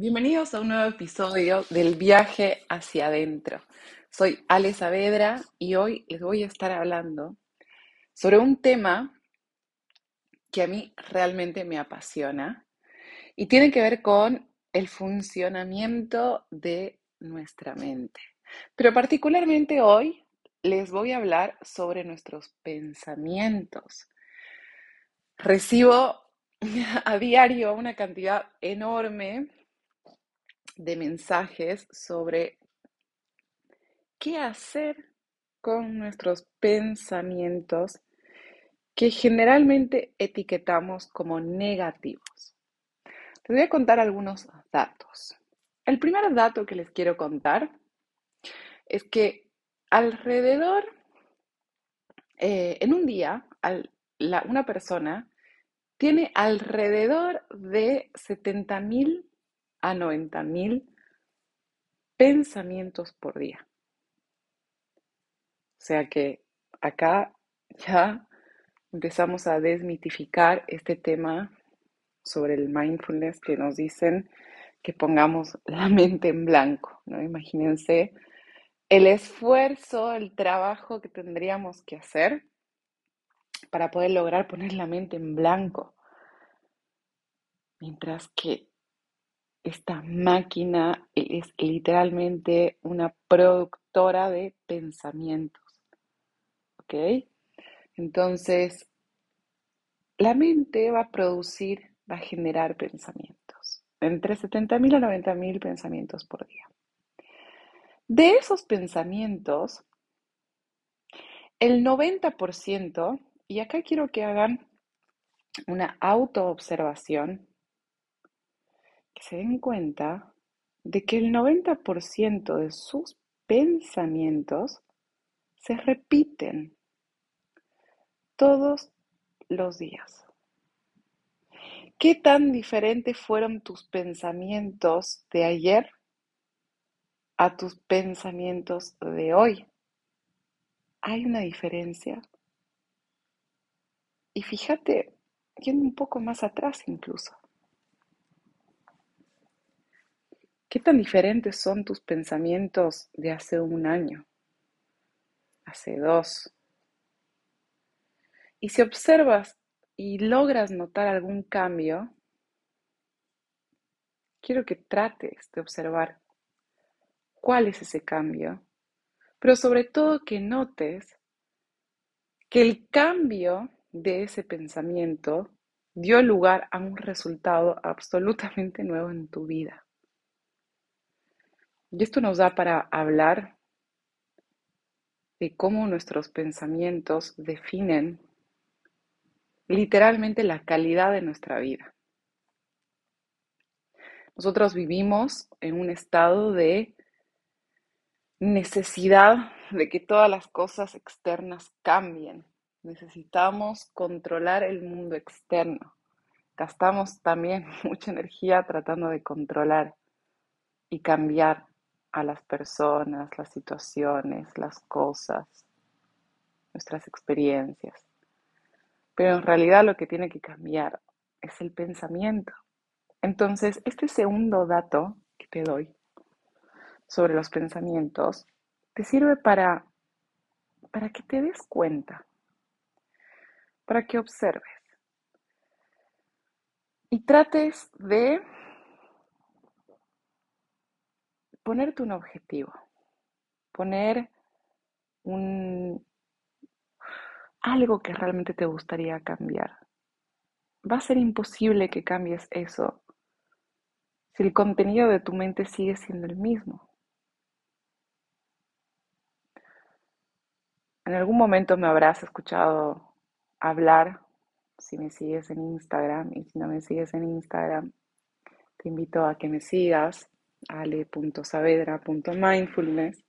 Bienvenidos a un nuevo episodio del viaje hacia adentro. Soy Ale Saavedra y hoy les voy a estar hablando sobre un tema que a mí realmente me apasiona y tiene que ver con el funcionamiento de nuestra mente. Pero particularmente hoy les voy a hablar sobre nuestros pensamientos. Recibo a diario una cantidad enorme de mensajes sobre qué hacer con nuestros pensamientos que generalmente etiquetamos como negativos. Les voy a contar algunos datos. El primer dato que les quiero contar es que alrededor, eh, en un día, una persona tiene alrededor de 70.000 a 90 mil pensamientos por día. O sea que acá ya empezamos a desmitificar este tema sobre el mindfulness que nos dicen que pongamos la mente en blanco, ¿no? Imagínense el esfuerzo, el trabajo que tendríamos que hacer para poder lograr poner la mente en blanco. Mientras que esta máquina es literalmente una productora de pensamientos. ¿Ok? Entonces, la mente va a producir, va a generar pensamientos, entre 70.000 a 90.000 pensamientos por día. De esos pensamientos, el 90%, y acá quiero que hagan una autoobservación se den cuenta de que el 90% de sus pensamientos se repiten todos los días. ¿Qué tan diferentes fueron tus pensamientos de ayer a tus pensamientos de hoy? ¿Hay una diferencia? Y fíjate, yendo un poco más atrás incluso. ¿Qué tan diferentes son tus pensamientos de hace un año? Hace dos. Y si observas y logras notar algún cambio, quiero que trates de observar cuál es ese cambio, pero sobre todo que notes que el cambio de ese pensamiento dio lugar a un resultado absolutamente nuevo en tu vida. Y esto nos da para hablar de cómo nuestros pensamientos definen literalmente la calidad de nuestra vida. Nosotros vivimos en un estado de necesidad de que todas las cosas externas cambien. Necesitamos controlar el mundo externo. Gastamos también mucha energía tratando de controlar y cambiar a las personas, las situaciones, las cosas, nuestras experiencias. Pero en realidad lo que tiene que cambiar es el pensamiento. Entonces, este segundo dato que te doy sobre los pensamientos te sirve para, para que te des cuenta, para que observes y trates de ponerte un objetivo, poner un, algo que realmente te gustaría cambiar. Va a ser imposible que cambies eso si el contenido de tu mente sigue siendo el mismo. En algún momento me habrás escuchado hablar, si me sigues en Instagram, y si no me sigues en Instagram, te invito a que me sigas ale.saavedra.mindfulness,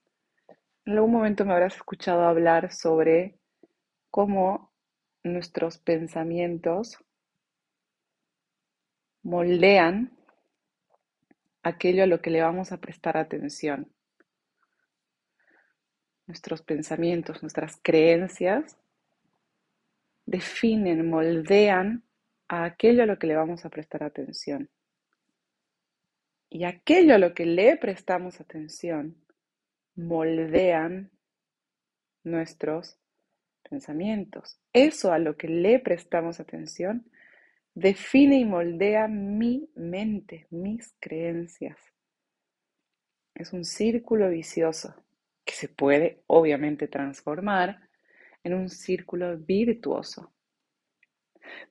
en algún momento me habrás escuchado hablar sobre cómo nuestros pensamientos moldean aquello a lo que le vamos a prestar atención. Nuestros pensamientos, nuestras creencias definen, moldean a aquello a lo que le vamos a prestar atención. Y aquello a lo que le prestamos atención moldean nuestros pensamientos. Eso a lo que le prestamos atención define y moldea mi mente, mis creencias. Es un círculo vicioso que se puede obviamente transformar en un círculo virtuoso.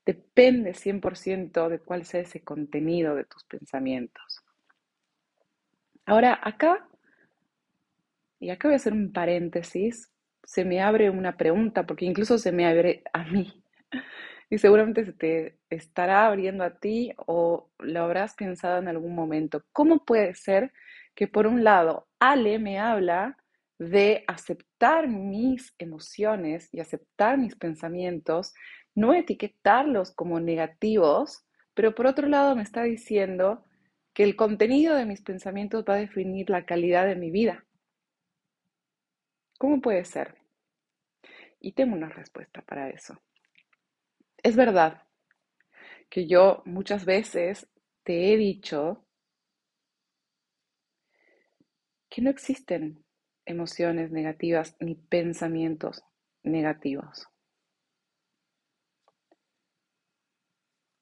Depende 100% de cuál sea ese contenido de tus pensamientos. Ahora, acá, y acá voy a hacer un paréntesis, se me abre una pregunta, porque incluso se me abre a mí, y seguramente se te estará abriendo a ti o lo habrás pensado en algún momento. ¿Cómo puede ser que por un lado Ale me habla de aceptar mis emociones y aceptar mis pensamientos, no etiquetarlos como negativos, pero por otro lado me está diciendo que el contenido de mis pensamientos va a definir la calidad de mi vida. ¿Cómo puede ser? Y tengo una respuesta para eso. Es verdad que yo muchas veces te he dicho que no existen emociones negativas ni pensamientos negativos.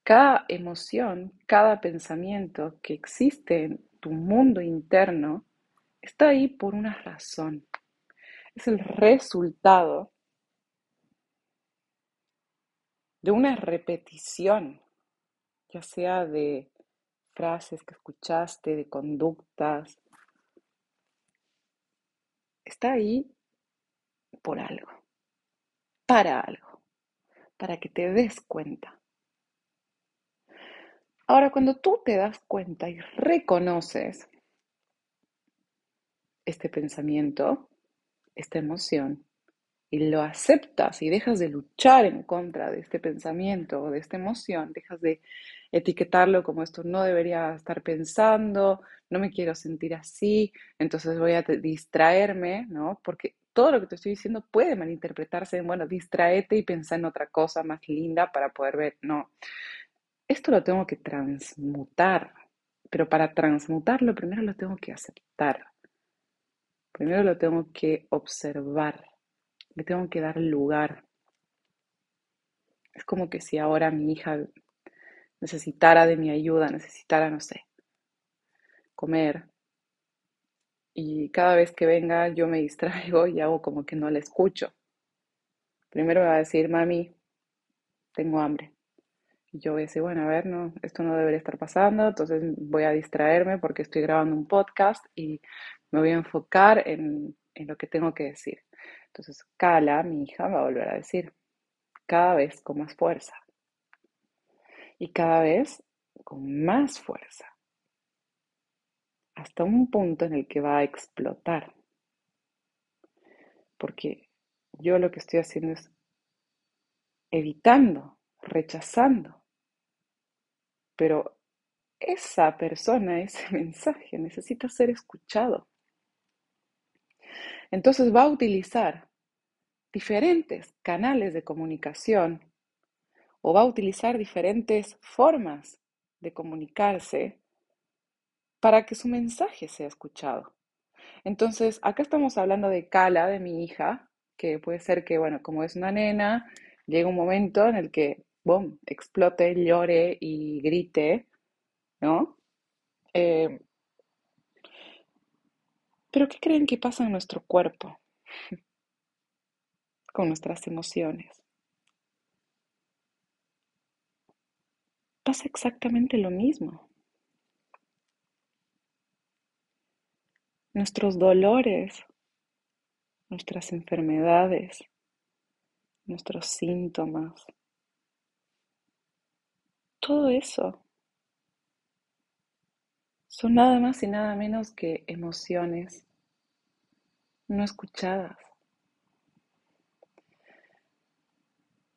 Cada emoción, cada pensamiento que existe en tu mundo interno está ahí por una razón. Es el resultado de una repetición, ya sea de frases que escuchaste, de conductas. Está ahí por algo, para algo, para que te des cuenta. Ahora, cuando tú te das cuenta y reconoces este pensamiento, esta emoción, y lo aceptas y dejas de luchar en contra de este pensamiento o de esta emoción, dejas de etiquetarlo como esto no debería estar pensando, no me quiero sentir así, entonces voy a distraerme, ¿no? Porque todo lo que te estoy diciendo puede malinterpretarse en, bueno, distraete y pensá en otra cosa más linda para poder ver, no esto lo tengo que transmutar, pero para transmutarlo primero lo tengo que aceptar. Primero lo tengo que observar, le tengo que dar lugar. Es como que si ahora mi hija necesitara de mi ayuda, necesitara, no sé, comer, y cada vez que venga yo me distraigo y hago como que no la escucho. Primero me va a decir, mami, tengo hambre yo voy a decir, bueno, a ver, no, esto no debería estar pasando, entonces voy a distraerme porque estoy grabando un podcast y me voy a enfocar en, en lo que tengo que decir. Entonces, Cala, mi hija, va a volver a decir, cada vez con más fuerza. Y cada vez con más fuerza. Hasta un punto en el que va a explotar. Porque yo lo que estoy haciendo es evitando, rechazando pero esa persona, ese mensaje necesita ser escuchado. Entonces va a utilizar diferentes canales de comunicación o va a utilizar diferentes formas de comunicarse para que su mensaje sea escuchado. Entonces, acá estamos hablando de Cala, de mi hija, que puede ser que, bueno, como es una nena, llega un momento en el que boom, explote, llore y grite, ¿no? Eh, pero ¿qué creen que pasa en nuestro cuerpo con nuestras emociones? Pasa exactamente lo mismo. Nuestros dolores, nuestras enfermedades, nuestros síntomas, todo eso son nada más y nada menos que emociones no escuchadas.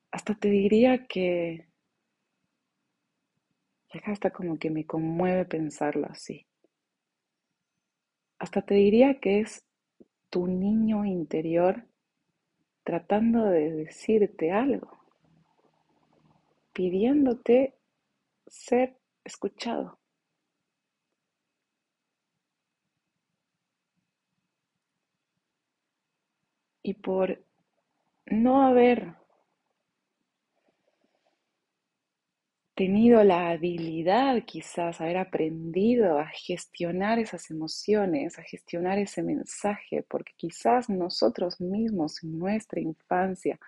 Hasta te diría que, ya hasta como que me conmueve pensarlo así. Hasta te diría que es tu niño interior tratando de decirte algo, pidiéndote ser escuchado. Y por no haber tenido la habilidad quizás, haber aprendido a gestionar esas emociones, a gestionar ese mensaje, porque quizás nosotros mismos en nuestra infancia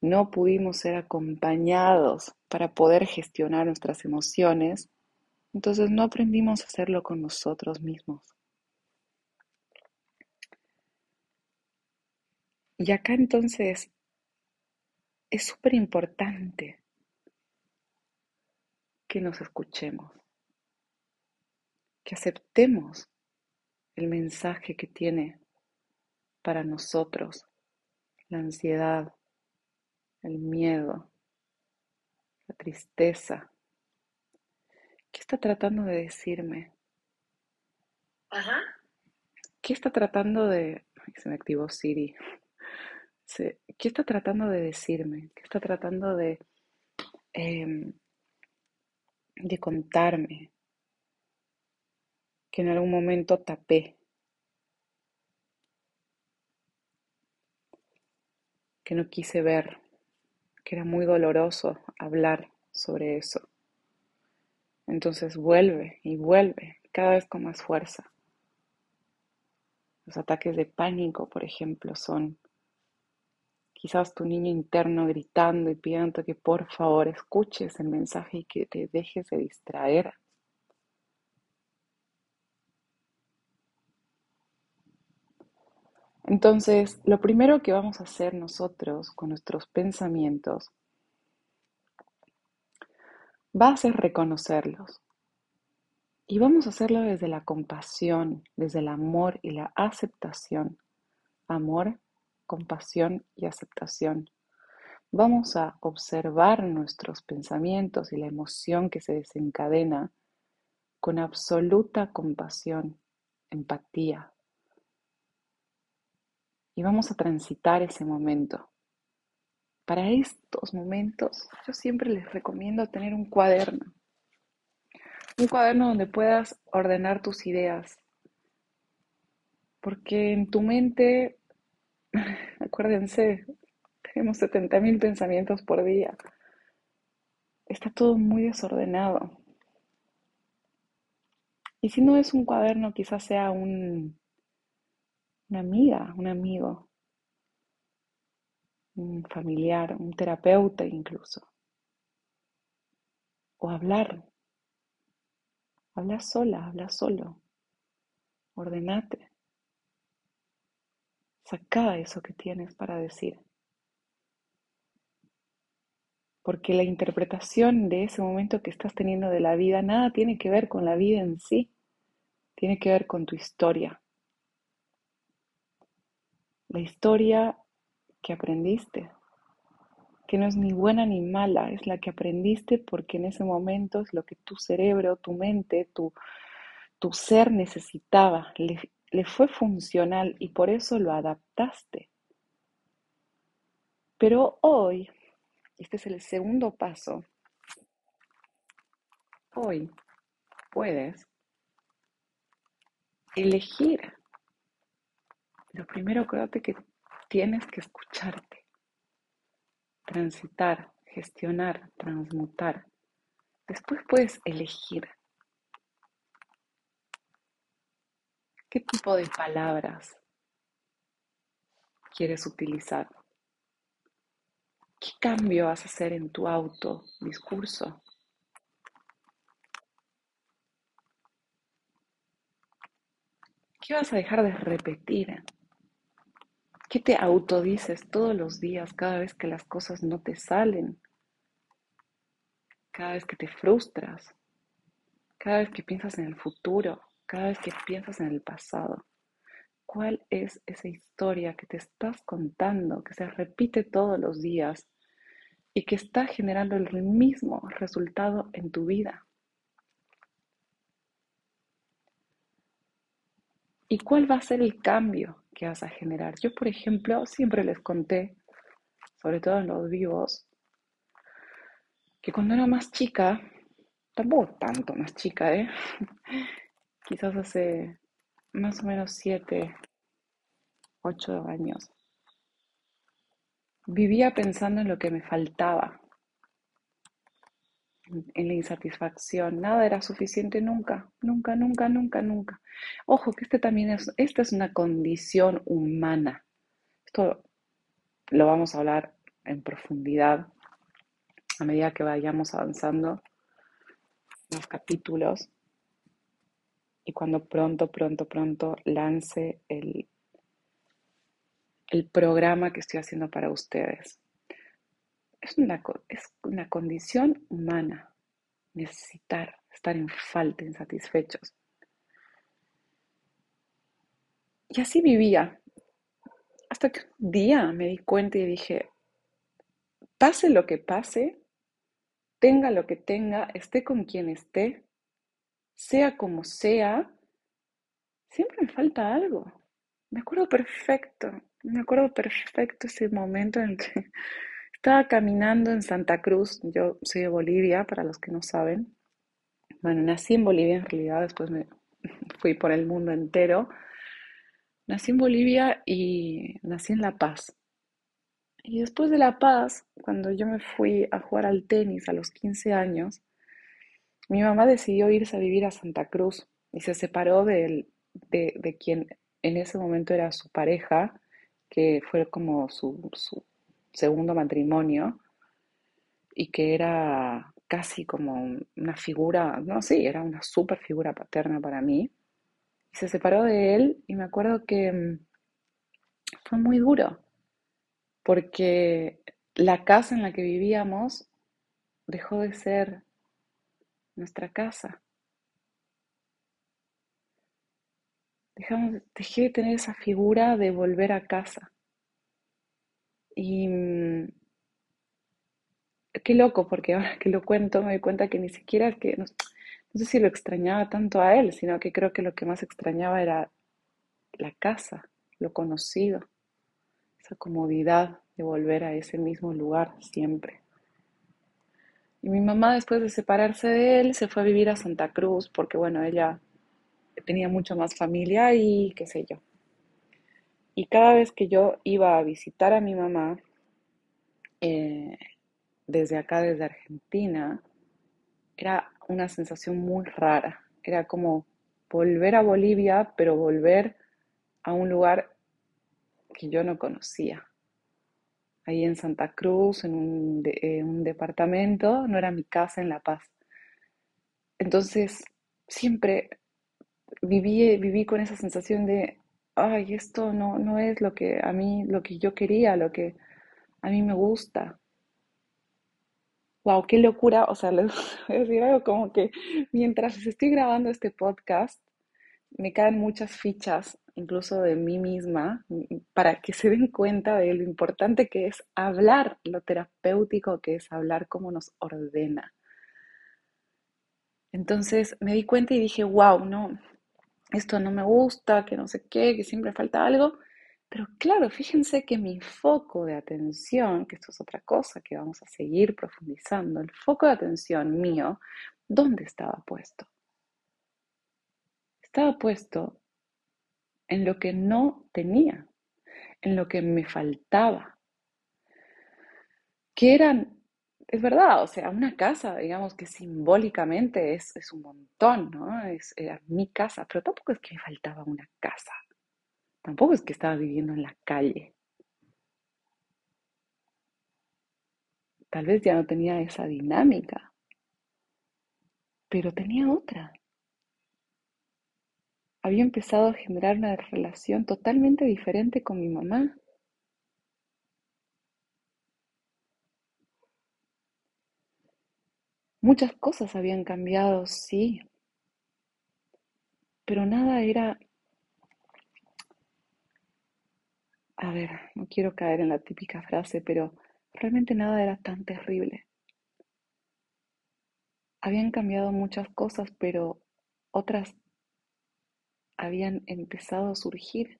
no pudimos ser acompañados para poder gestionar nuestras emociones, entonces no aprendimos a hacerlo con nosotros mismos. Y acá entonces es súper importante que nos escuchemos, que aceptemos el mensaje que tiene para nosotros la ansiedad, el miedo, la tristeza. ¿Qué está tratando de decirme? Ajá. ¿Qué está tratando de... se me activó Siri. ¿Qué está tratando de decirme? ¿Qué está tratando de... Em, de contarme que en algún momento tapé, que no quise ver, que era muy doloroso hablar sobre eso. Entonces vuelve y vuelve, cada vez con más fuerza. Los ataques de pánico, por ejemplo, son quizás tu niño interno gritando y pidiendo que por favor escuches el mensaje y que te dejes de distraer. Entonces, lo primero que vamos a hacer nosotros con nuestros pensamientos va a ser reconocerlos. Y vamos a hacerlo desde la compasión, desde el amor y la aceptación. Amor compasión y aceptación. Vamos a observar nuestros pensamientos y la emoción que se desencadena con absoluta compasión, empatía. Y vamos a transitar ese momento. Para estos momentos yo siempre les recomiendo tener un cuaderno. Un cuaderno donde puedas ordenar tus ideas. Porque en tu mente Acuérdense, tenemos 70.000 pensamientos por día. Está todo muy desordenado. Y si no es un cuaderno, quizás sea un, una amiga, un amigo, un familiar, un terapeuta incluso. O hablar. Habla sola, habla solo. Ordenate. Saca eso que tienes para decir. Porque la interpretación de ese momento que estás teniendo de la vida nada tiene que ver con la vida en sí, tiene que ver con tu historia. La historia que aprendiste, que no es ni buena ni mala, es la que aprendiste porque en ese momento es lo que tu cerebro, tu mente, tu, tu ser necesitaba, le fue funcional y por eso lo adaptaste. Pero hoy, este es el segundo paso, hoy puedes elegir. Lo primero, acuérdate que tienes que escucharte, transitar, gestionar, transmutar. Después puedes elegir ¿Qué tipo de palabras quieres utilizar? ¿Qué cambio vas a hacer en tu auto discurso? ¿Qué vas a dejar de repetir? ¿Qué te autodices todos los días cada vez que las cosas no te salen? Cada vez que te frustras, cada vez que piensas en el futuro cada vez que piensas en el pasado? ¿Cuál es esa historia que te estás contando, que se repite todos los días y que está generando el mismo resultado en tu vida? ¿Y cuál va a ser el cambio que vas a generar? Yo, por ejemplo, siempre les conté, sobre todo en los vivos, que cuando era más chica, tampoco tanto más chica, ¿eh? quizás hace más o menos siete, ocho años, vivía pensando en lo que me faltaba, en la insatisfacción. Nada era suficiente nunca, nunca, nunca, nunca, nunca. Ojo, que este también es, esta es una condición humana. Esto lo vamos a hablar en profundidad a medida que vayamos avanzando los capítulos y cuando pronto, pronto, pronto lance el, el programa que estoy haciendo para ustedes. Es una, es una condición humana necesitar estar en falta, insatisfechos. Y así vivía. Hasta que un día me di cuenta y dije, pase lo que pase, tenga lo que tenga, esté con quien esté, sea como sea, siempre me falta algo. Me acuerdo perfecto, me acuerdo perfecto ese momento en que estaba caminando en Santa Cruz. Yo soy de Bolivia, para los que no saben. Bueno, nací en Bolivia en realidad, después me fui por el mundo entero. Nací en Bolivia y nací en La Paz. Y después de La Paz, cuando yo me fui a jugar al tenis a los 15 años, mi mamá decidió irse a vivir a Santa Cruz y se separó de, de, quien en ese momento era su pareja, que fue como su segundo matrimonio y que era casi como una figura, no, sí, era una super figura paterna para mí. Y se separó de él y me acuerdo que mm, fue muy duro porque la casa en la que vivíamos dejó de ser nuestra casa. Dejamos, dejé de tener esa figura de volver a casa. Y mm, qué loco, porque ahora que lo cuento me doy cuenta que ni siquiera que, no, no sé si lo extrañaba tanto a él, sino que creo que lo que más extrañaba era la casa, lo conocido comodidad de volver a ese mismo lugar siempre. Y mi mamá después de separarse de él se fue a vivir a Santa Cruz porque bueno, ella tenía mucho más familia y qué sé yo. Y cada vez que yo iba a visitar a mi mamá, eh, desde acá, desde Argentina, era una sensación muy rara. Era como volver a Bolivia, pero volver a un lugar que yo no conocía. Ahí en Santa Cruz, en un, departamento, no era mi casa en La Paz. Entonces, siempre viví, viví con esa sensación de, ay, esto no, no es lo que a mí, lo que yo quería, lo que a mí me gusta. Wow, qué locura. O sea, les voy a decir algo como que mientras estoy grabando este podcast, me caen muchas fichas incluso de mí misma, para que se den cuenta de lo importante que es hablar, lo terapéutico que es hablar, cómo nos ordena. Entonces me di cuenta y dije, wow, no, esto no me gusta, que no sé qué, que siempre falta algo. Pero claro, fíjense que mi foco de atención, que esto es otra cosa que vamos a seguir profundizando, el foco de atención mío, ¿dónde estaba puesto? Estaba puesto en lo que no tenía, en lo que me faltaba. Que eran, es verdad, o sea, una casa, digamos que simbólicamente es, un montón, ¿no? Es, mi casa, pero tampoco es que me faltaba una casa. Tampoco es que estaba viviendo en la calle. Tal vez ya no tenía esa dinámica, pero tenía otra había empezado a generar una relación totalmente diferente con mi mamá. Muchas cosas habían cambiado, sí, pero nada era... A ver, no quiero caer en la típica frase, pero realmente nada era tan terrible. Habían cambiado muchas cosas, pero otras habían empezado a surgir.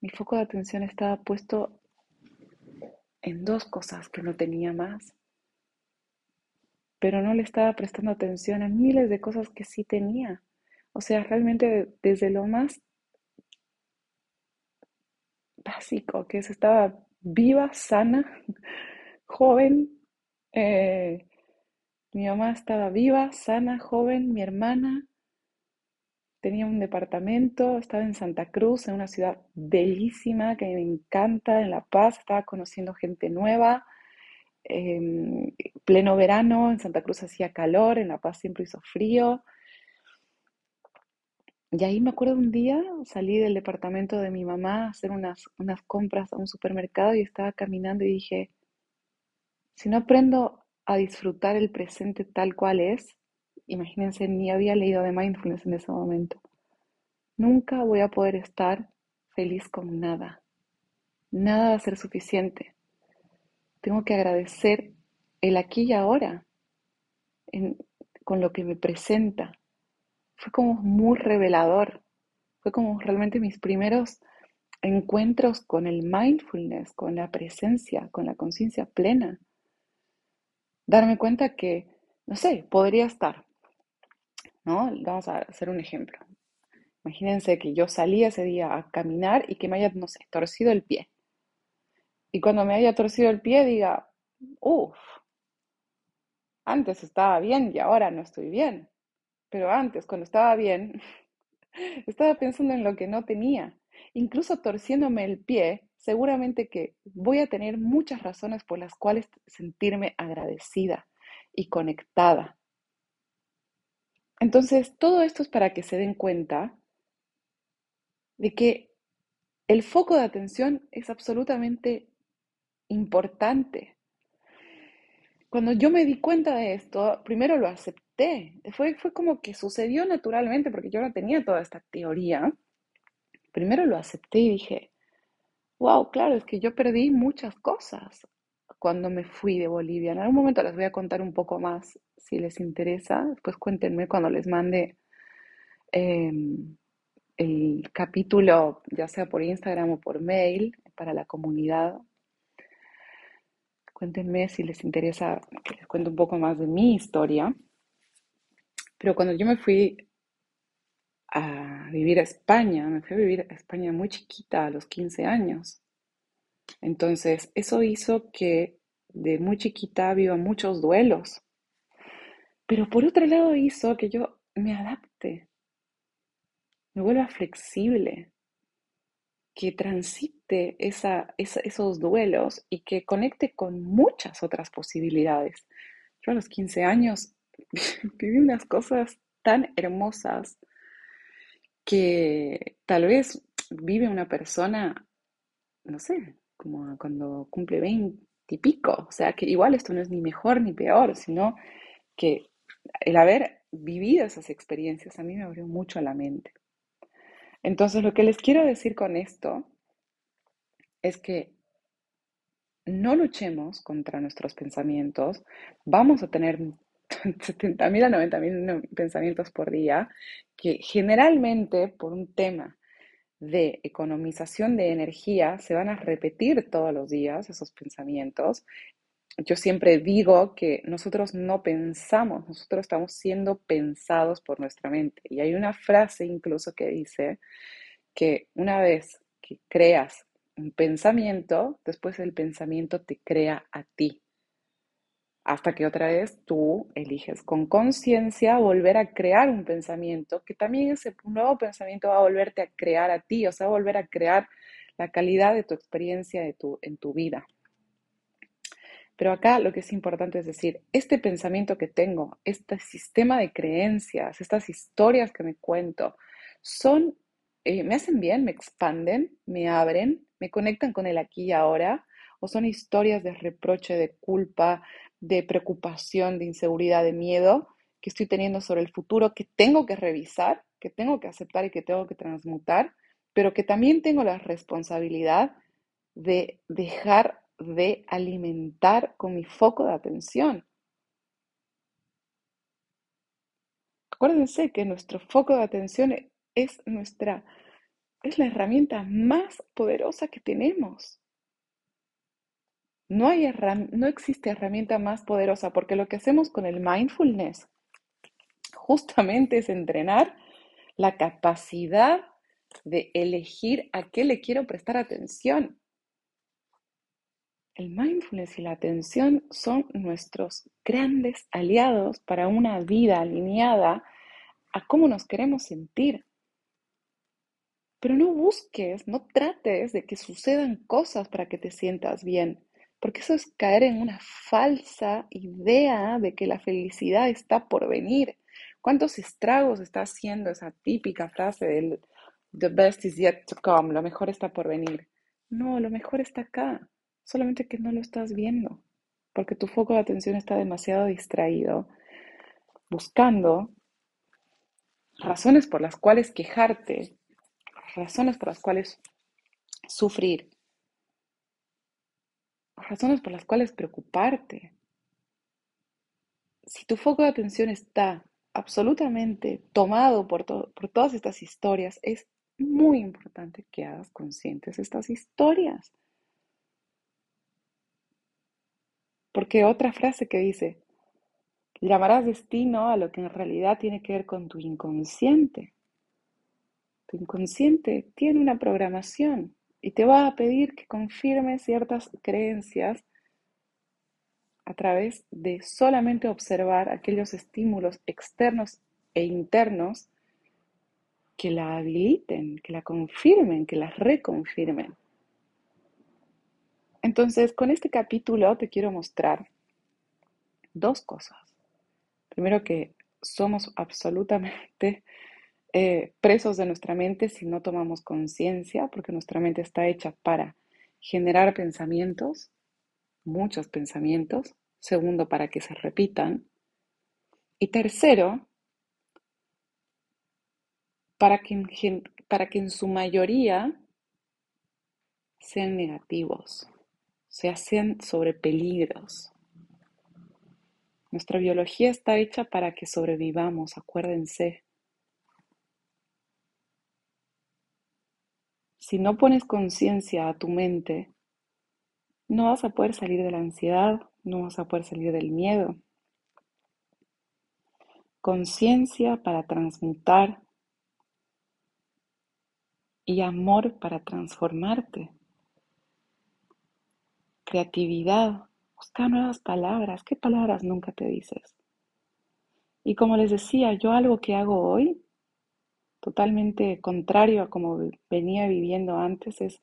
Mi foco de atención estaba puesto en dos cosas que no tenía más, pero no le estaba prestando atención a miles de cosas que sí tenía. O sea, realmente desde lo más básico, que es estaba viva, sana, joven. Eh, mi mamá estaba viva, sana, joven. Mi hermana tenía un departamento, estaba en Santa Cruz, en una ciudad bellísima que me encanta, en La Paz, estaba conociendo gente nueva. Em, pleno verano, en Santa Cruz hacía calor, en La Paz siempre hizo frío. Y ahí me acuerdo un día, salí del departamento de mi mamá a hacer unas, unas compras a un supermercado y estaba caminando y dije, si no aprendo a disfrutar el presente tal cual es, imagínense, ni había leído de mindfulness en ese momento, nunca voy a poder estar feliz con nada. Nada va a ser suficiente. Tengo que agradecer el aquí y ahora con lo que me presenta. Fue como muy revelador. Fue como realmente mis primeros encuentros con el mindfulness, con la presencia, con la conciencia plena. Darme cuenta que, no sé, podría estar, ¿no? Vamos a hacer un ejemplo. Imagínense que yo salí ese día a caminar y que me haya, no sé, torcido el pie. Y cuando me haya torcido el pie diga, uff, antes estaba bien y ahora no estoy bien. Pero antes, cuando estaba bien, estaba pensando en lo que no tenía. Incluso torciéndome el pie, seguramente que voy a tener muchas razones por las cuales sentirme agradecida y conectada. Entonces, todo esto es para que se den cuenta de que el foco de atención es absolutamente importante. Cuando yo me di cuenta de esto, primero lo acepté. Fue, fue como que sucedió naturalmente porque yo no tenía toda esta teoría. Primero lo acepté y dije, wow, claro, es que yo perdí muchas cosas cuando me fui de Bolivia. En algún momento les voy a contar un poco más si les interesa. Después cuéntenme cuando les mande em, el capítulo, ya sea por Instagram o por mail, para la comunidad Cuéntenme si les interesa que les cuente un poco más de mi historia. Pero cuando yo me fui a vivir a España, me fui a vivir a España muy chiquita, a los 15 años. Entonces, eso hizo que de muy chiquita viva muchos duelos. Pero por otro lado hizo que yo me adapte, me vuelva flexible, que transite esos duelos y que conecte con muchas otras posibilidades. Yo a los 15 años viví unas cosas tan hermosas que tal vez vive una persona, no sé, como cuando cumple 20 y pico. O sea, que igual esto no es ni mejor ni peor, sino que el haber vivido esas experiencias a mí me abrió mucho la mente. Entonces, lo que les quiero decir con esto es que no luchemos contra nuestros pensamientos. Vamos a tener 70.000 a 90.000 pensamientos por día, que generalmente por un tema de economización de energía se van a repetir todos los días esos pensamientos. Yo siempre digo que nosotros no pensamos, nosotros estamos siendo pensados por nuestra mente. Y hay una frase incluso que dice que una vez que creas un pensamiento, después el pensamiento te crea a ti. Hasta que otra vez tú eliges con conciencia volver a crear un pensamiento, que también ese nuevo pensamiento va a volverte a crear a ti, o sea, volver a crear la calidad de tu experiencia de tu, en tu vida. Pero acá lo que es importante es decir, este pensamiento que tengo, este sistema de creencias, estas historias que me cuento, son, eh, me hacen bien, me expanden, me abren, me conectan con el aquí y ahora, o son historias de reproche, de culpa, de preocupación, de inseguridad, de miedo que estoy teniendo sobre el futuro, que tengo que revisar, que tengo que aceptar y que tengo que transmutar, pero que también tengo la responsabilidad de dejar de alimentar con mi foco de atención. Acuérdense que nuestro foco de atención es nuestra es la herramienta más poderosa que tenemos. No, hay no existe herramienta más poderosa porque lo que hacemos con el mindfulness justamente es entrenar la capacidad de elegir a qué le quiero prestar atención. El mindfulness y la atención son nuestros grandes aliados para una vida alineada a cómo nos queremos sentir. Pero no busques, no trates de que sucedan cosas para que te sientas bien, porque eso es caer en una falsa idea de que la felicidad está por venir. ¿Cuántos estragos está haciendo esa típica frase del The best is yet to come, lo mejor está por venir? No, lo mejor está acá, solamente que no lo estás viendo, porque tu foco de atención está demasiado distraído, buscando razones por las cuales quejarte, razones por las cuales sufrir, razones por las cuales preocuparte. Si tu foco de atención está absolutamente tomado por, por todas estas historias, es muy importante que hagas conscientes estas historias. Porque otra frase que dice, llamarás destino a lo que en realidad tiene que ver con tu inconsciente. Tu inconsciente tiene una programación y te va a pedir que confirmes ciertas creencias a través de solamente observar aquellos estímulos externos e internos que la habiliten, que la confirmen, que la reconfirmen. Entonces, con este capítulo te quiero mostrar dos cosas. Primero que somos absolutamente eh, presos de nuestra mente si no tomamos conciencia, porque nuestra mente está hecha para generar pensamientos, muchos pensamientos. Segundo, para que se repitan. Y tercero, para que para que en su mayoría sean negativos, se hacen sobre peligros. Nuestra biología está hecha para que sobrevivamos, acuérdense. Si no pones conciencia a tu mente, no vas a poder salir de la ansiedad, no vas a poder salir del miedo. Conciencia para transmutar y amor para transformarte. Creatividad, busca nuevas palabras. ¿Qué palabras nunca te dices? Y como les decía, yo algo que hago hoy totalmente contrario a como venía viviendo antes, es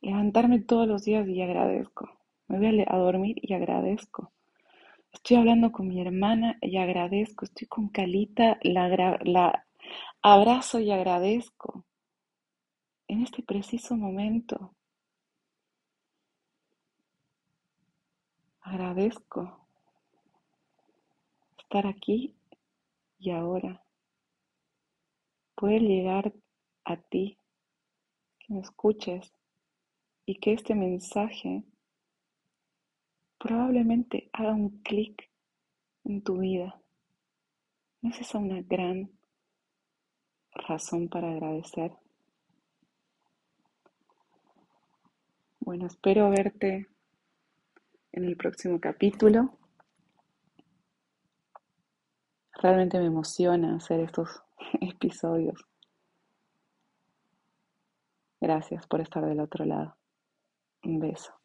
levantarme todos los días y agradezco. Me voy a, dormir y agradezco. Estoy hablando con mi hermana y agradezco. Estoy con Calita, la, la abrazo y agradezco. En este preciso momento. Agradezco estar aquí y ahora puede llegar a ti, que me escuches y que este mensaje probablemente haga un clic en tu vida. ¿No es esa una gran razón para agradecer? Bueno, espero verte en el próximo capítulo. Realmente me emociona hacer estos episodios. Gracias por estar del otro lado. Un beso.